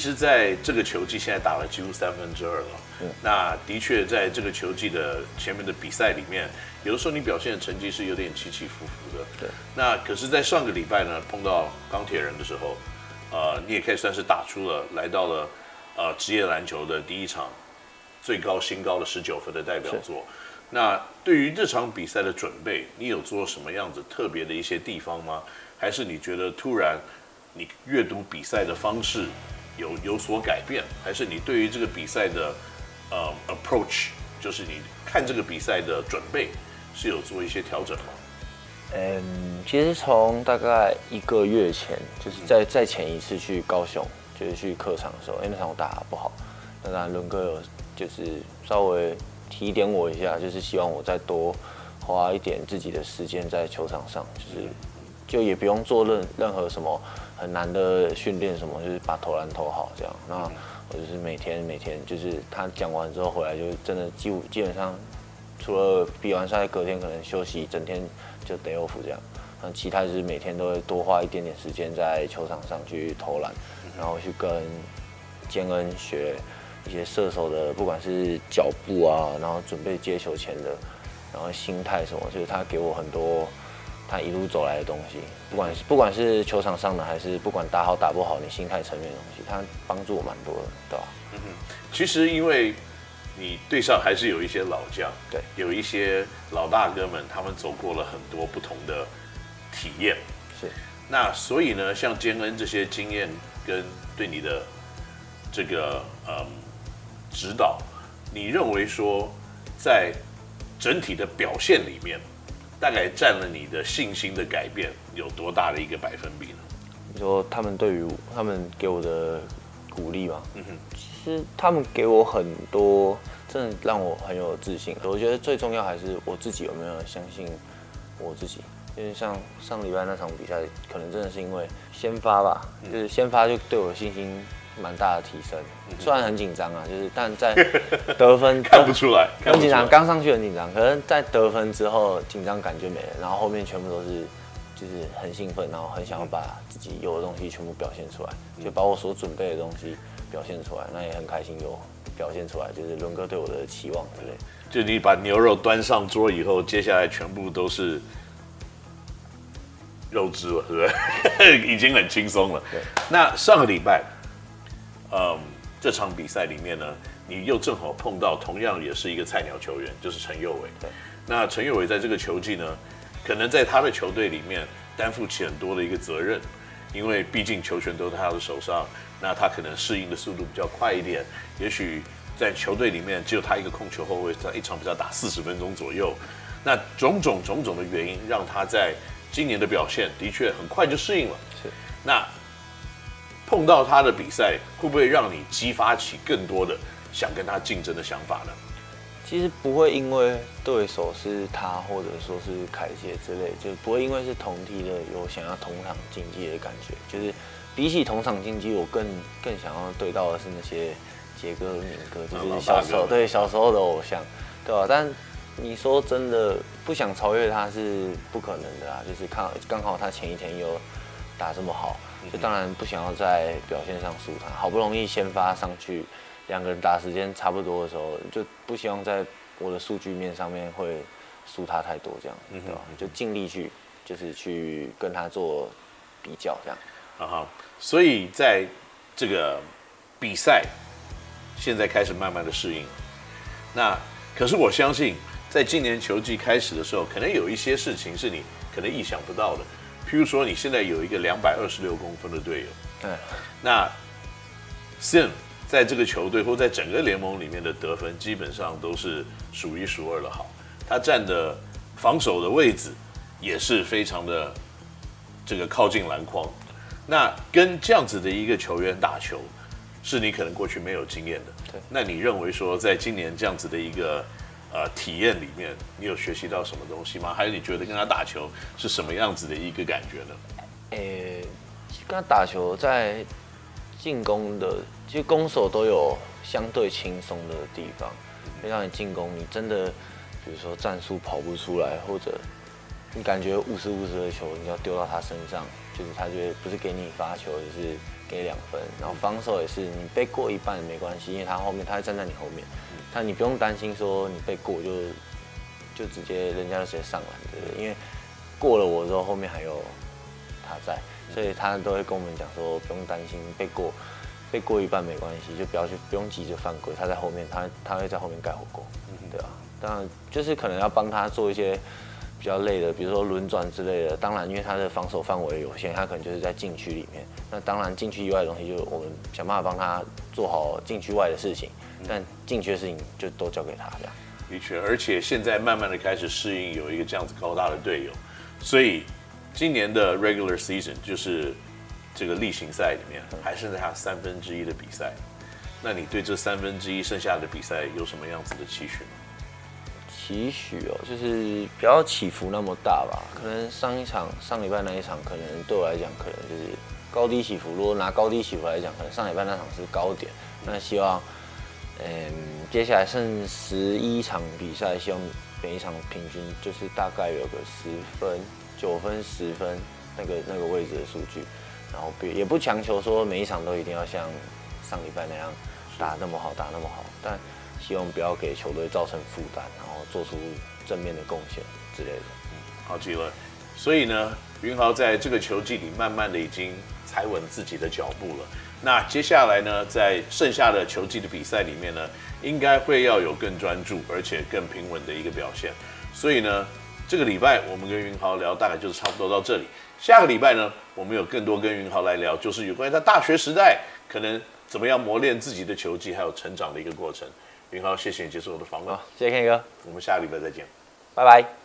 实在这个球季现在打了几乎三分之二了。嗯，那的确在这个球季的前面的比赛里面，有的时候你表现的成绩是有点起起伏伏的。对。那可是，在上个礼拜呢，碰到钢铁人的时候，呃，你也可以算是打出了来到了呃职业篮球的第一场最高新高的十九分的代表作。那对于这场比赛的准备，你有做什么样子特别的一些地方吗？还是你觉得突然你阅读比赛的方式有有所改变？还是你对于这个比赛的呃 approach，就是你看这个比赛的准备是有做一些调整吗？嗯，其实从大概一个月前，就是在在前一次去高雄，就是去客场的时候，因为那场我打得不好，那当然伦哥有就是稍微。提点我一下，就是希望我再多花一点自己的时间在球场上，就是就也不用做任任何什么很难的训练，什么就是把投篮投好这样。那我就是每天每天，就是他讲完之后回来，就真的基基本上除了比完赛隔天可能休息，整天就 day off 这样。那其他就是每天都会多花一点点时间在球场上去投篮，然后去跟坚恩学。一些射手的，不管是脚步啊，然后准备接球前的，然后心态什么，就是他给我很多他一路走来的东西，不管是不管是球场上的，还是不管打好打不好，你心态层面的东西，他帮助我蛮多的，对吧？嗯哼，其实因为你队上还是有一些老将，对，有一些老大哥们，他们走过了很多不同的体验，是。那所以呢，像坚恩这些经验跟对你的这个嗯。指导，你认为说，在整体的表现里面，大概占了你的信心的改变有多大的一个百分比呢？你说他们对于他们给我的鼓励吗？嗯哼，其实他们给我很多，真的让我很有自信。我觉得最重要还是我自己有没有相信我自己。因为像上礼拜那场比赛，可能真的是因为先发吧，就是先发就对我的信心。蛮大的提升，虽然很紧张啊，就是但在 得分看不出来，很紧张，刚上去很紧张，可能在得分之后紧张感就没了，然后后面全部都是就是很兴奋，然后很想要把自己有的东西全部表现出来，就把我所准备的东西表现出来，那也很开心有表现出来，就是伦哥对我的期望之类。就你把牛肉端上桌以后，接下来全部都是肉汁了，是不是？已经很轻松了。对，那上个礼拜。嗯，这场比赛里面呢，你又正好碰到同样也是一个菜鸟球员，就是陈佑伟。对，那陈佑伟在这个球季呢，可能在他的球队里面担负起很多的一个责任，因为毕竟球权都在他的手上，那他可能适应的速度比较快一点。也许在球队里面只有他一个控球后卫，在一场比赛打四十分钟左右，那种种种种的原因，让他在今年的表现的确很快就适应了。是，那。碰到他的比赛，会不会让你激发起更多的想跟他竞争的想法呢？其实不会，因为对手是他，或者说是凯杰之类，就不会因为是同梯的有想要同场竞技的感觉。就是比起同场竞技，我更更想要对到的是那些杰哥、敏哥，就是小时候对小时候的偶像，对吧？但你说真的不想超越他是不可能的啊！就是看刚好他前一天又打这么好。就当然不想要在表现上输他，好不容易先发上去，两个人打时间差不多的时候，就不希望在我的数据面上面会输他太多，这样，对吧？就尽力去，就是去跟他做比较，这样。啊哈，所以在这个比赛现在开始慢慢的适应了，那可是我相信，在今年球季开始的时候，可能有一些事情是你可能意想不到的。譬如说，你现在有一个两百二十六公分的队友，对，那 Sim 在这个球队或在整个联盟里面的得分，基本上都是数一数二的好。他站的防守的位置也是非常的这个靠近篮筐。那跟这样子的一个球员打球，是你可能过去没有经验的。对，那你认为说，在今年这样子的一个呃，体验里面，你有学习到什么东西吗？还是你觉得跟他打球是什么样子的一个感觉呢？呃、欸，跟他打球在进攻的，其实攻守都有相对轻松的地方。会让你进攻，你真的，比如说战术跑不出来，或者你感觉五十五十的球，你要丢到他身上，就是他觉得不是给你发球，就是给两分，然后防守也是你被过一半也没关系，因为他后面他会站在你后面，他你不用担心说你被过就就直接人家就直接上篮，对不对？因为过了我之后后面还有他在，所以他都会跟我们讲说不用担心被过，被过一半没关系，就不要去不用急着犯规，他在后面他他会在后面盖火锅，对啊，当然就是可能要帮他做一些。比较累的，比如说轮转之类的。当然，因为他的防守范围有限，他可能就是在禁区里面。那当然，禁区以外的东西，就我们想办法帮他做好禁区外的事情。但禁区的事情就都交给他这样。的确，而且现在慢慢的开始适应有一个这样子高大的队友，所以今年的 regular season 就是这个例行赛里面还剩下三分之一的比赛。那你对这三分之一剩下的比赛有什么样子的期许吗？期许哦，就是不要起伏那么大吧。可能上一场、上礼拜那一场，可能对我来讲，可能就是高低起伏。如果拿高低起伏来讲，可能上礼拜那场是高点。那希望，嗯，接下来剩十一场比赛，希望每一场平均就是大概有个十分、九分、十分那个那个位置的数据。然后也不强求说每一场都一定要像上礼拜那样打那么好，打那么好，但。希望不要给球队造成负担，然后做出正面的贡献之类的。好极了。所以呢，云豪在这个球季里慢慢的已经踩稳自己的脚步了。那接下来呢，在剩下的球季的比赛里面呢，应该会要有更专注而且更平稳的一个表现。所以呢，这个礼拜我们跟云豪聊大概就是差不多到这里。下个礼拜呢，我们有更多跟云豪来聊，就是有关于他大学时代可能怎么样磨练自己的球技还有成长的一个过程。云豪，谢谢你接受我的访问。好，谢谢 Ken 哥，我们下个礼拜再见，拜拜。